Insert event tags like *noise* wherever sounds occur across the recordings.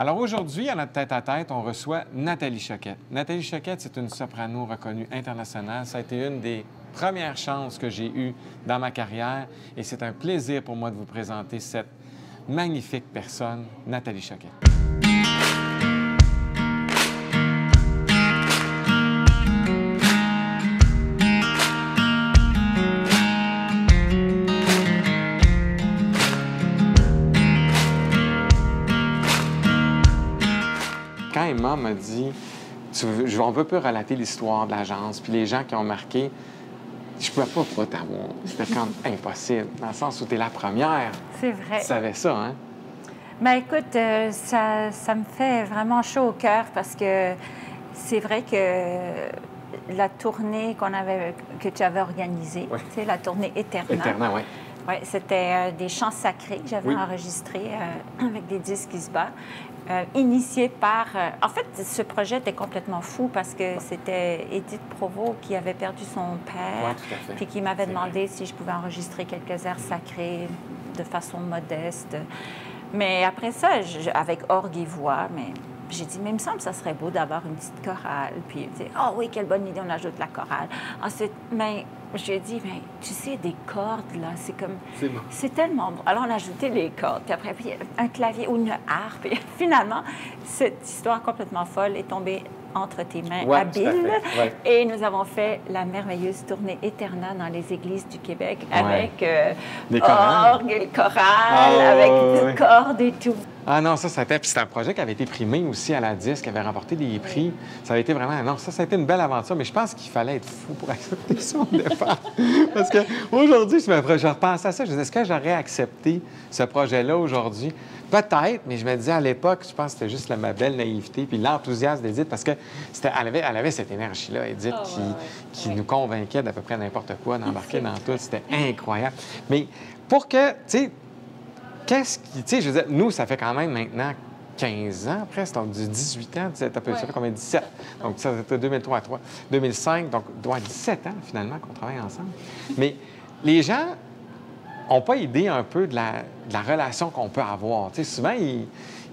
Alors aujourd'hui, à notre tête-à-tête, on reçoit Nathalie Choquette. Nathalie Choquette, c'est une soprano reconnue internationale. Ça a été une des premières chances que j'ai eues dans ma carrière et c'est un plaisir pour moi de vous présenter cette magnifique personne, Nathalie Choquette. Quand Emma m'a dit, tu je- on veut peu relater l'histoire de l'agence, puis les gens qui ont marqué, je pouvais pas pas t'avoir. C'était comme *laughs* impossible, dans le sens où tu es la première. C'est vrai. Tu savais ça, hein? Ben écoute, euh, ça, ça me fait vraiment chaud au cœur parce que c'est vrai que la tournée qu'on avait, que tu avais organisée, Ouais. tu sais, la tournée Eterna, Éternel, oui. ouais, c'était euh, des chants sacrés que j'avais Oui. enregistrés euh, *clears throat* avec des disques qui se battent, euh, initiés par... euh, en fait, ce projet était complètement fou parce que c'était Edith Provost qui avait perdu son père, Ouais, puis qui m'avait demandé si je pouvais enregistrer quelques airs sacrés de façon modeste. Mais après ça, je- avec orgue et voix, mais j'ai dit, mais il me semble que ça serait beau d'avoir une petite chorale. Puis il dit, oh oui, quelle bonne idée, on ajoute la chorale. Ensuite, mais j'ai dit, mais tu sais, des cordes, là, c'est comme. C'est bon. C'est tellement bon. Alors, on a ajouté les cordes, puis après, puis un clavier ou une harpe. Et *laughs* finalement, cette histoire complètement folle est tombée entre tes mains Ouais, habiles. ouais. Et nous avons fait la merveilleuse tournée Eterna dans les églises du Québec Ouais. avec euh, orgue et le choral, Ah, avec des cordes et tout. Ah non, ça, c'était. Puis c'était un projet qui avait été primé aussi à la disque, qui avait remporté des prix. Ça avait été vraiment. Non, ça, ça a été une belle aventure, mais je pense qu'il fallait être fou pour *laughs* accepter ça au départ. Parce que aujourd'hui, je, me... je repensais à ça. Je me disais, est-ce que j'aurais accepté ce projet-là aujourd'hui? Peut-être, mais je me disais à l'époque, je pense que c'était juste la, ma belle naïveté puis l'enthousiasme d'Edith, parce que c'était, elle, avait, elle avait cette énergie-là, Edith, Ah, qui, ouais, ouais. qui Ouais. nous convainquait d'à peu près n'importe quoi, d'embarquer dans tout. C'était incroyable. Mais pour que, tu sais, qu'est-ce qui. Tu sais, je veux dire, nous, ça fait quand même maintenant 15 ans presque, donc du 18 ans, ça fait combien? 17. Donc, ça, c'était 2003, 3, 2005, donc, doit 17 ans finalement qu'on travaille ensemble. Mais les gens n'ont pas idée un peu de la, de la relation qu'on peut avoir. Tu sais, souvent, ils.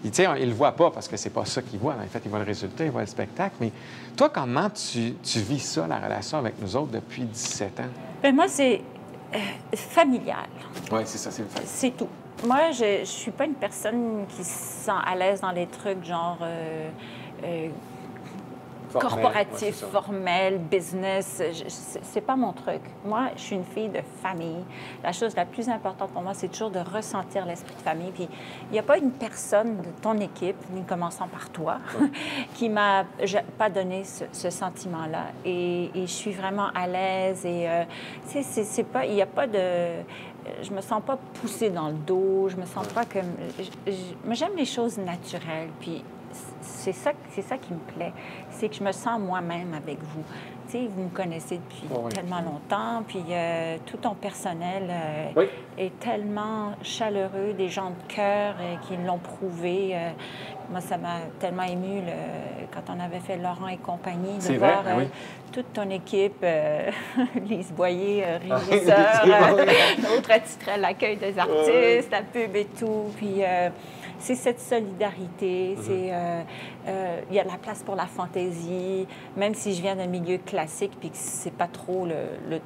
Ils le voient pas parce que c'est pas ça qu'ils voient. En fait, ils voient le résultat, ils voient le spectacle. Mais toi, comment tu, tu vis ça, la relation avec nous autres depuis 17 ans? Ben, moi, c'est euh, familial. Oui, c'est ça, c'est le fait. C'est tout. Moi, je ne suis pas une personne qui se sent à l'aise dans les trucs genre euh, euh, corporatif, formel, business. C'est pas mon truc. Moi, je suis une fille de famille. La chose la plus importante pour moi, c'est toujours de ressentir l'esprit de famille. Puis il n'y a pas une personne de ton équipe, ni commençant par toi, *laughs* qui m'a pas donné ce, ce sentiment-là. Et, et je suis vraiment à l'aise. Et euh, tu sais, c'est- pas, il n'y a pas de je me sens pas poussée dans le dos, je me sens pas comme. Moi, j'aime les choses naturelles, puis c'est ça, c'est ça qui me plaît, c'est que je me sens moi-même avec vous. Tu sais, vous me connaissez depuis oui. tellement longtemps, puis euh, tout ton personnel euh, Oui. est tellement chaleureux, des gens de cœur euh, qui l'ont prouvé. Moi, ça m'a tellement ému quand on avait fait Laurent et compagnie, de vrai, voir ah oui. euh, toute ton équipe, euh, *laughs* Lise Boyer, euh, Ah, régisseur, l'autre *laughs* attitrait l'accueil des artistes, la pub et tout. Puis c'est cette solidarité, Mhm. c'est euh, euh, il y a de la place pour la fantaisie, même si je viens d'un milieu classique puis que c'est pas trop le, le-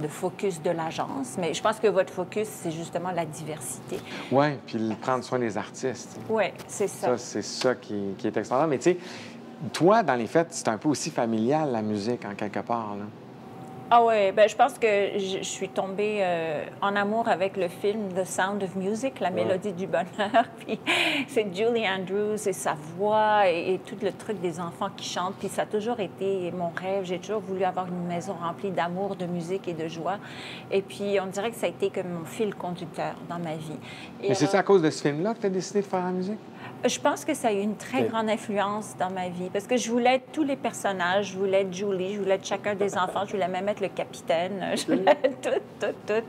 le focus de l'agence, mais je pense que votre focus c'est justement la diversité. Oui, puis prendre soin des artistes. Oui, c'est ça. Ça, c'est ça qui, qui est extraordinaire. Mais tu sais, toi, dans les faits, c'est un peu aussi familial, la musique, en quelque part. Là. Ah ouais, ben je pense que je, je suis tombée euh, en amour avec le film The Sound of Music, la mélodie du bonheur. *laughs* Puis c'est Julie Andrews et sa voix et, et tout le truc des enfants qui chantent. Puis ça a toujours été mon rêve. J'ai toujours voulu avoir une maison remplie d'amour, de musique et de joie. Et puis on dirait que ça a été comme mon fil conducteur dans ma vie. Et Mais c'est ça à cause de ce film-là que tu as décidé de faire la musique? Je pense que ça a eu une très grande influence dans ma vie parce que je voulais être tous les personnages. Je voulais être Julie, je voulais être chacun des enfants, je voulais même être le capitaine, *laughs* je voulais être tout, tout, tout.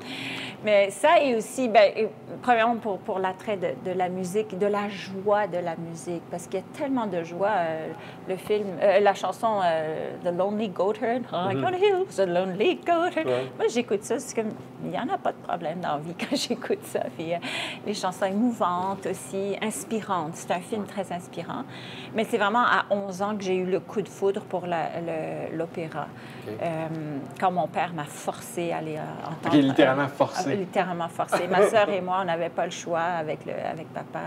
Mais ça et aussi, et, premièrement pour, pour l'attrait de, de la musique, de la joie de la musique, parce qu'il y a tellement de joie. euh, le film, euh, la chanson euh, The Lonely Goatherd, I got a hill, the Lonely Goatherd. Ouais. Moi, j'écoute ça, c'est comme, il n'y en a pas de problème dans la vie *laughs* quand j'écoute ça. Puis, les chansons émouvantes aussi, inspirantes. C'est un film très inspirant. Mais c'est vraiment à 11 ans que j'ai eu le coup de foudre pour l'opéra. Euh, quand mon père m'a forcé à aller euh, entendre... Okay, littéralement forcé. littéralement forcé. Ma sœur et moi, on n'avait pas le choix avec, le, avec papa.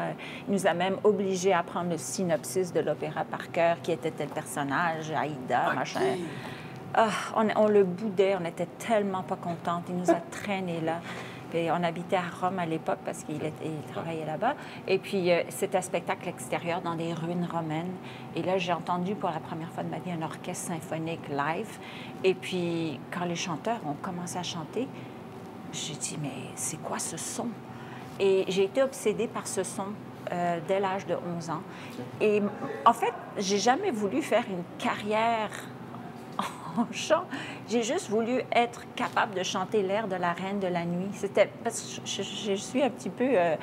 Il nous a même obligés à prendre le synopsis de l'opéra par cœur, qui était tel personnage, Aïda, machin. Ah, on, on, le boudait, on était tellement pas contente. Il nous a traînés là on habitait à Rome à l'époque parce qu'il travaillait là-bas. Et puis, euh, c'était un spectacle extérieur dans des ruines romaines. Et là, j'ai entendu pour la première fois de ma vie un orchestre symphonique live. Et puis, quand les chanteurs ont commencé à chanter, j'ai dit, mais c'est quoi ce son? Et j'ai été obsédée par ce son euh, dès l'âge de 11 ans. Et en fait, j'ai jamais voulu faire une carrière *laughs* en chant. J'ai juste voulu être capable de chanter l'air de la Reine de la Nuit. C'était parce que je, suis un petit peu... Euh,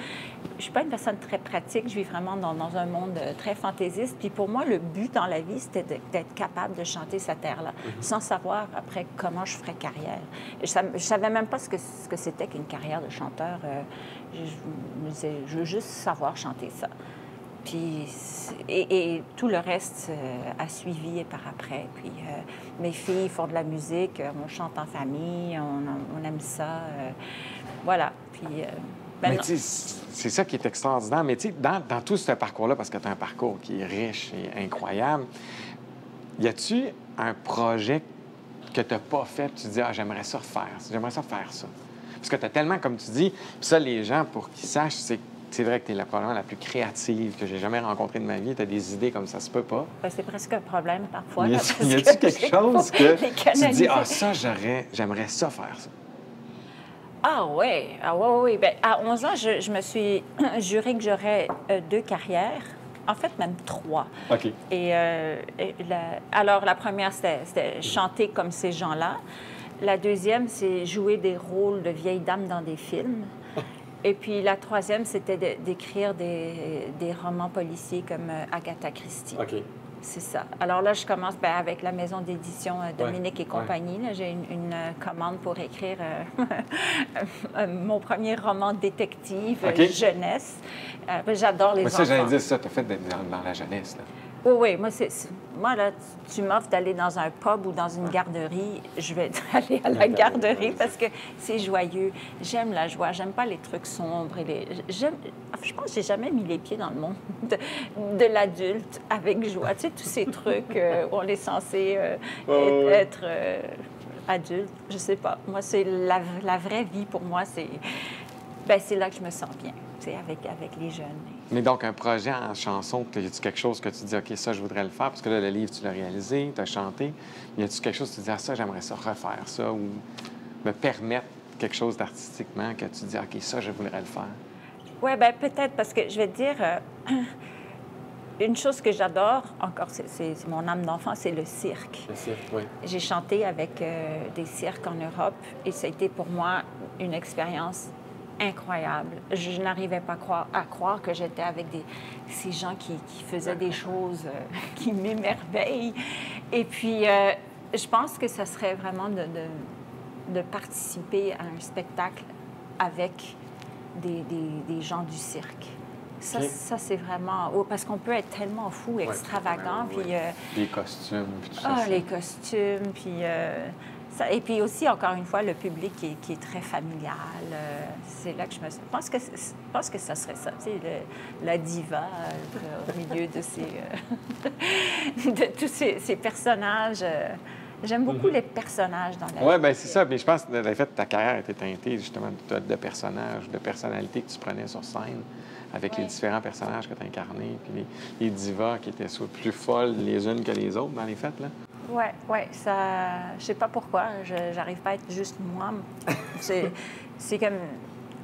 je suis pas une personne très pratique. Je vis vraiment dans, dans, un monde euh, très fantaisiste. Puis pour moi, le but dans la vie, c'était d'être capable de chanter cette air-là, mhm. sans savoir après comment je ferais carrière. Je, ne savais même pas ce que ce que c'était qu'une carrière de chanteur. Euh, je, je veux juste savoir chanter ça. Puis, et, tout le reste euh, a suivi par après. Puis, euh, mes filles font de la musique, euh, on chante en famille, on, aime ça. voilà. Puis, ben c'est ça qui est extraordinaire. Mais tu sais, dans, dans, tout ce parcours-là, parce que tu as un parcours qui est riche et incroyable, y a-tu un projet que tu n'as pas fait, tu te dis, ah, j'aimerais ça faire, j'aimerais ça faire ça? Parce que tu as tellement, comme tu dis, puis ça, les gens, pour qu'ils sachent, c'est c'est vrai que tu es la, probablement la plus créative que j'ai jamais rencontrée de ma vie. Tu as des idées comme ça se peut pas. Ben, c'est presque un problème parfois. Y a-t-il quelque *laughs* chose que tu dis, ah, ça, j'aimerais ça faire ça? Ah oui, ah oui, oui. Ben, à 11 ans, je, me suis *clears throat* juré que j'aurais euh, deux carrières. En fait, même trois. OK. Et, euh, alors, la première, c'était chanter comme ces gens-là. La deuxième, c'est jouer des rôles de vieilles dames dans des films. Et puis la troisième, c'était d'écrire des, des, romans policiers comme euh, Agatha Christie. OK. C'est ça. Alors là, je commence ben, avec la maison d'édition euh, Dominique et compagnie. J'ai une, euh, commande pour écrire *laughs* mon premier roman détective jeunesse. Ben, j'adore les Mais ça, j'allais dire ça, tu as fait dans, dans la jeunesse. Là. Oui, oui. Moi, c'est, moi là, tu m'offres d'aller dans un pub ou dans une garderie, je vais *laughs* aller à la garderie parce que c'est joyeux. J'aime la joie. J'aime pas les trucs sombres. Et les... J'aime... Je pense que j'ai jamais mis les pieds dans le monde de, l'adulte avec joie. Tu sais, tous ces trucs euh, où on est censé euh, être, euh, adulte. Je sais pas. Moi, c'est la, la vraie vie pour moi. C'est, ben, c'est là que je me sens bien avec, avec les jeunes. Mais donc, un projet en chanson, y a-tu quelque chose que tu dis, OK, ça, je voudrais le faire? Parce que là, le livre, tu l'as réalisé, tu as chanté. Y a-tu quelque chose que tu dis, ah, ça, j'aimerais ça refaire ça ou me permettre quelque chose d'artistiquement que tu dis, OK, ça, je voudrais le faire? Oui, bien, peut-être, parce que je vais te dire, euh, *clears throat* une chose que j'adore, encore, c'est mon âme d'enfant, c'est le cirque. Le cirque, oui. J'ai chanté avec euh, des cirques en Europe et ça a été pour moi une expérience incroyable. Je, n'arrivais pas à croire, à croire que j'étais avec des, ces gens qui, faisaient des choses euh, *laughs* qui m'émerveillent. Et puis, euh, je pense que ça serait vraiment de, de, participer à un spectacle avec des, des, gens du cirque. Ça, ça c'est vraiment... Oh, parce qu'on peut être tellement fou, extravagant, puis... Euh, les costumes, puis tout ça. Ah, les costumes, puis et puis aussi, encore une fois, le public qui est, très familial. Euh, c'est là que je me pense que je pense que ça serait ça, tu sais, la diva euh, au milieu de ces euh, *laughs* de tous ces, personnages. J'aime beaucoup mhm. les personnages dans la Oui, bien, c'est ça. Mais je pense que, en fait, ta carrière était teintée justement de, personnages, de personnalités que tu prenais sur scène avec les différents personnages que tu incarnés, puis les, les, divas qui étaient soit plus folles les unes que les autres dans les fêtes, là. Oui, oui, ça. Je sais pas pourquoi. Je n'arrive pas à être juste moi. *laughs* C'est comme.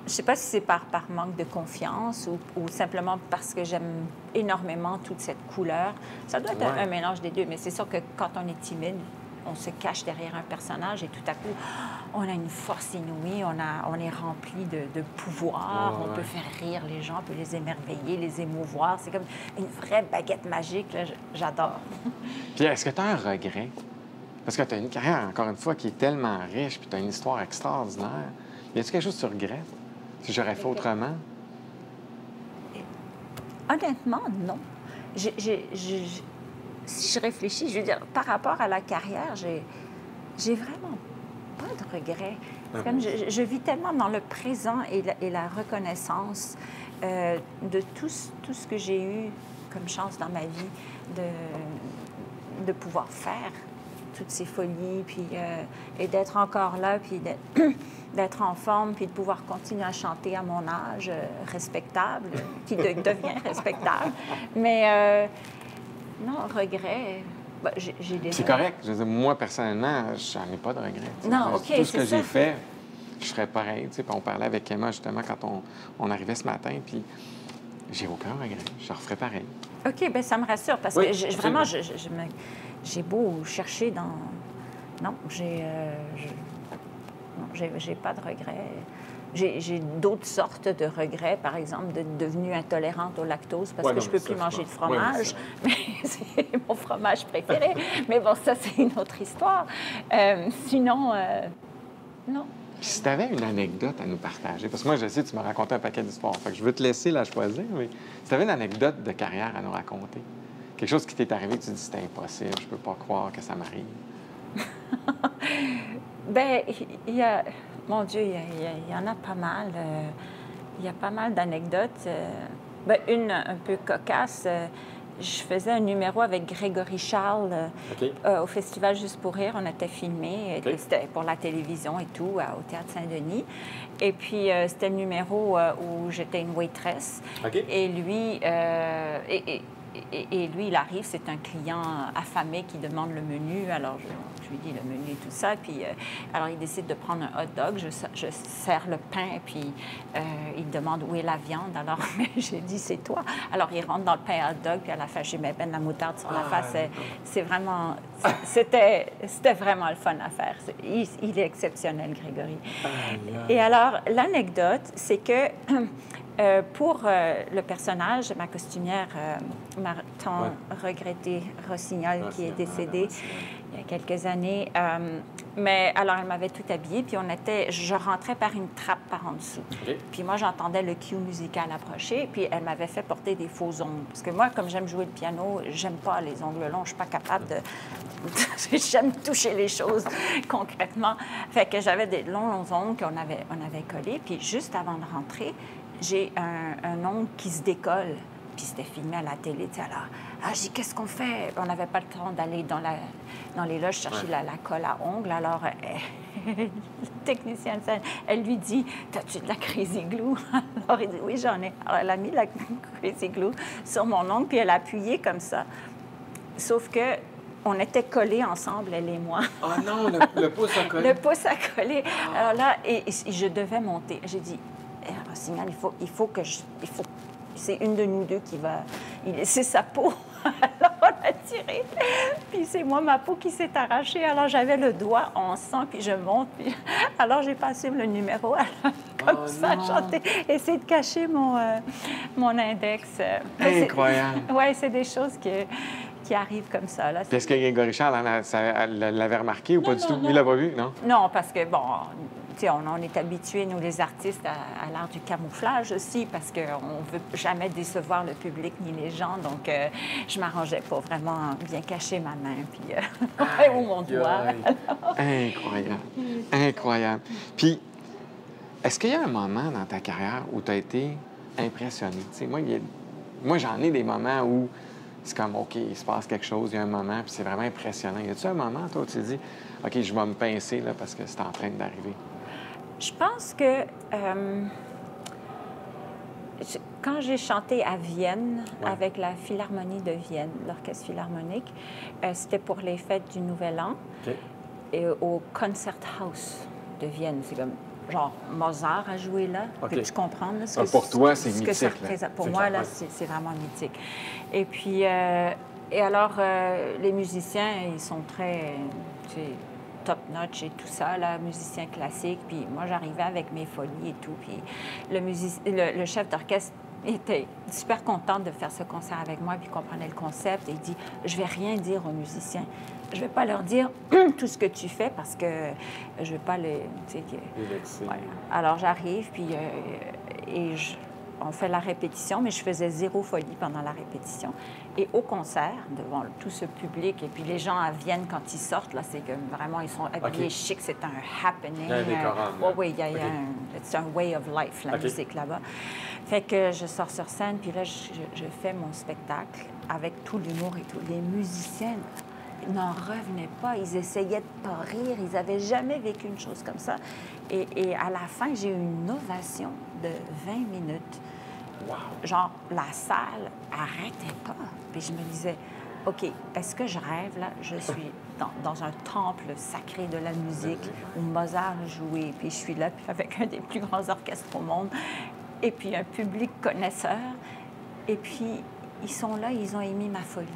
Je sais pas si c'est par, par manque de confiance ou, simplement parce que j'aime énormément toute cette couleur. Ça doit être un, mélange des deux, mais c'est sûr que quand on est timide, on se cache derrière un personnage et tout à coup, on a une force inouïe, on, a, on est rempli de, pouvoir, on peut faire rire les gens, on peut les émerveiller, les émouvoir. C'est comme une vraie baguette magique. J'adore. *laughs* Puis est-ce que tu as un regret? Parce que tu as une carrière, encore une fois, qui est tellement riche, puis tu as une histoire extraordinaire. Y a-t-il quelque chose que tu regrettes? Si j'aurais fait autrement? honnêtement, non. Si je réfléchis, je veux dire, par rapport à la carrière, j'ai, vraiment pas de regrets. Comme je, vis tellement dans le présent et la, et la reconnaissance euh, de tout, tout ce que j'ai eu comme chance dans ma vie de, de pouvoir faire toutes ces folies, puis, euh, et d'être encore là, puis d'être *clears throat* en forme, puis de pouvoir continuer à chanter à mon âge euh, respectable, qui devient *laughs* respectable. Mais non, regret. Ben, j'ai des. C'est correct. Je veux dire, moi, personnellement, j'en ai pas de regrets. Non, OK. Tout ce que j'ai fait, je ferais pareil. Puis on parlait avec Emma, justement, quand on, on arrivait ce matin, puis j'ai aucun regret. Je referais pareil. OK, bien, ça me rassure parce que vraiment, j'ai beau chercher dans. Non, j'ai. Euh, j'ai pas de regrets. J'ai d'autres sortes de regrets, par exemple, d'être devenue intolérante au lactose parce que je ne peux plus manger de fromage. mais *laughs* c'est mon fromage préféré. mais bon, ça, c'est une autre histoire. Euh, sinon, euh, non. si tu avais une anecdote à nous partager, parce que moi, je sais, tu m'as raconté un paquet d'histoires, fait que je veux te laisser la choisir, mais si tu avais une anecdote de carrière à nous raconter, quelque chose qui t'est arrivé, tu te dis c'était impossible, je peux pas croire que ça m'arrive. *laughs* ben il y a mon Dieu, il y, en a pas mal. Euh, il y a pas mal d'anecdotes. Euh, ben, une un peu cocasse. Euh, je faisais un numéro avec Grégory Charles au Festival Juste pour rire. On était filmé. C'était pour la télévision et tout, au Théâtre Saint-Denis. Et puis, c'était le numéro où j'étais une waitress. Et lui, et, et, lui, il arrive, c'est un client affamé qui demande le menu. Alors, je, lui dis le menu et tout ça. Puis, euh, alors, il décide de prendre un hot dog. Je, je sers le pain, puis euh, il demande où est la viande. Alors, *laughs* j'ai dit, c'est toi. Alors, il rentre dans le pain hot dog, puis à la fin, j'ai mis ben la moutarde sur la ah, face. C'est vraiment... C'était vraiment le fun à faire. Il, est exceptionnel, Grégory. Et alors, l'anecdote, c'est que *clears throat* Euh, pour euh, le personnage, ma costumière, euh, ma tant regrettée Rossignol, qui est décédée il y a quelques années. mais alors, elle m'avait tout habillée, puis on était, je rentrais par une trappe par en dessous. Puis moi, j'entendais le cue musical approcher, puis elle m'avait fait porter des faux ongles. Parce que moi, comme j'aime jouer le piano, j'aime pas les ongles longs, je suis pas capable de... *laughs* j'aime toucher les choses concrètement. Fait que j'avais des longs, longs ongles qu'on avait, on avait collés, puis juste avant de rentrer, j'ai un, un, ongle qui se décolle. Puis c'était filmé à la télé. Alors, ah, j'ai qu'est-ce qu'on fait? On n'avait pas le temps d'aller dans, la, dans les loges chercher la, colle à ongles. Alors, *laughs* euh, la technicienne, elle lui dit T'as-tu de la crazy glue? *laughs* Alors, il dit Oui, j'en ai. Alors, elle a mis la *laughs* crazy glue sur mon ongle, puis elle a appuyé comme ça. Sauf que on était collés ensemble, elle et moi. Oh non, le, pouce a collé. le pouce a collé. Alors là, et je devais monter. J'ai dit, signal, il faut, il faut que je, il faut, c'est une de nous deux qui va c'est sa peau. *laughs* alors on a tiré, puis c'est moi ma peau qui s'est arrachée. Alors j'avais le doigt en sang, puis je monte, puis *laughs* alors j'ai passé le numéro *laughs* comme oh ça, chanter, essayer de cacher mon euh, mon index. Incroyable. Oui, c'est des choses qui qui arrivent comme ça. Là. Est-ce que Grégory Charles l'avait remarqué ou pas du tout? Il l'a pas vu, non? Non, parce que, bon, on, est habitués, nous les artistes, à, l'art du camouflage aussi, parce qu'on ne veut jamais décevoir le public ni les gens. Donc, euh, je m'arrangeais pour vraiment bien cacher ma main puis, euh, *laughs* ou mon doigt. Incroyable. Incroyable. Puis, est-ce qu'il y a un moment dans ta carrière où tu as été impressionné? moi, moi j'en ai des moments où c'est comme, OK, il se passe quelque chose, il y a un moment, puis c'est vraiment impressionnant. Y a-tu un moment, toi, où tu te dis, OK, je vais me pincer là, parce que c'est en train d'arriver? Je pense que euh, quand j'ai chanté à Vienne avec la Philharmonie de Vienne, l'orchestre philharmonique, euh, c'était pour les fêtes du Nouvel An et au Concerthaus de Vienne. C'est comme genre Mozart a joué là. Tu comprends ce ah, pour toi, c'est mythique. Pour moi, là, c'est vraiment mythique. Et puis, euh, et alors, les musiciens, ils sont très top-notch et tout ça, là, musicien classique. Puis moi, j'arrivais avec mes folies et tout. Puis le, le, chef d'orchestre était super content de faire ce concert avec moi, puis comprenait le concept. Et il dit Je vais rien dire aux musiciens. Je vais pas leur dire *clears throat* tout ce que tu fais parce que je vais pas les. Tu sais, Alors j'arrive, puis. Euh, et je, on fait la répétition, mais je faisais zéro folie pendant la répétition. Et au concert, devant tout ce public, et puis les gens viennent quand ils sortent, là, c'est que vraiment, ils sont habillés chic, c'est un happening. Il y a un euh, oui, il y a, un, c'est un way of life, la musique là-bas. Fait que je sors sur scène, puis là, je, je fais mon spectacle avec tout l'humour et tout. Les musiciens n'en revenaient pas. Ils essayaient de pas rire. Ils n'avaient jamais vécu une chose comme ça. Et, et à la fin, j'ai eu une ovation de 20 minutes. Wow. Genre, la salle arrêtait pas. Puis je me disais, OK, est-ce que je rêve là? Je suis *laughs* dans, dans, un temple sacré de la musique où Mozart jouait. Puis je suis là avec un des plus grands orchestres au monde. Et puis un public connaisseur. Et puis, ils sont là, ils ont émis ma folie.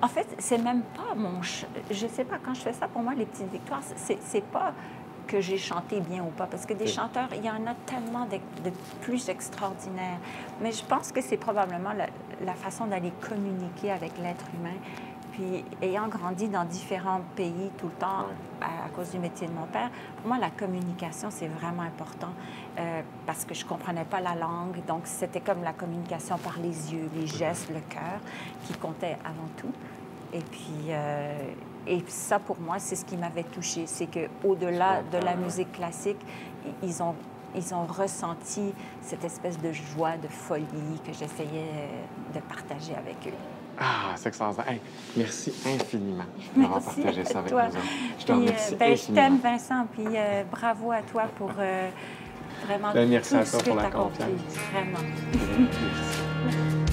En fait, c'est même pas mon. Je sais pas, quand je fais ça, pour moi, les petites victoires, c'est pas que j'ai chanté bien ou pas, parce que des chanteurs, il y en a tellement de, de plus extraordinaires. Mais je pense que c'est probablement la, la façon d'aller communiquer avec l'être humain. Puis, ayant grandi dans différents pays tout le temps à, à, cause du métier de mon père, pour moi, la communication, c'est vraiment important euh, parce que je ne comprenais pas la langue. Donc, c'était comme la communication par les yeux, les gestes, le cœur qui comptait avant tout. Et puis, euh, et ça, pour moi, c'est ce qui m'avait touchée. C'est qu'au-delà de la musique classique, ils ont ils ont ressenti cette espèce de joie, de folie que j'essayais de partager avec eux. Ah, c'est extraordinaire. Hey, merci infiniment d'avoir partagé ça avec toi. nous. Je te remercie. Ben, je t'aime, Vincent, puis euh, bravo à toi pour euh, vraiment ben, merci tout à toi ce que tu accompli. confiance. Vraiment. Merci. *laughs*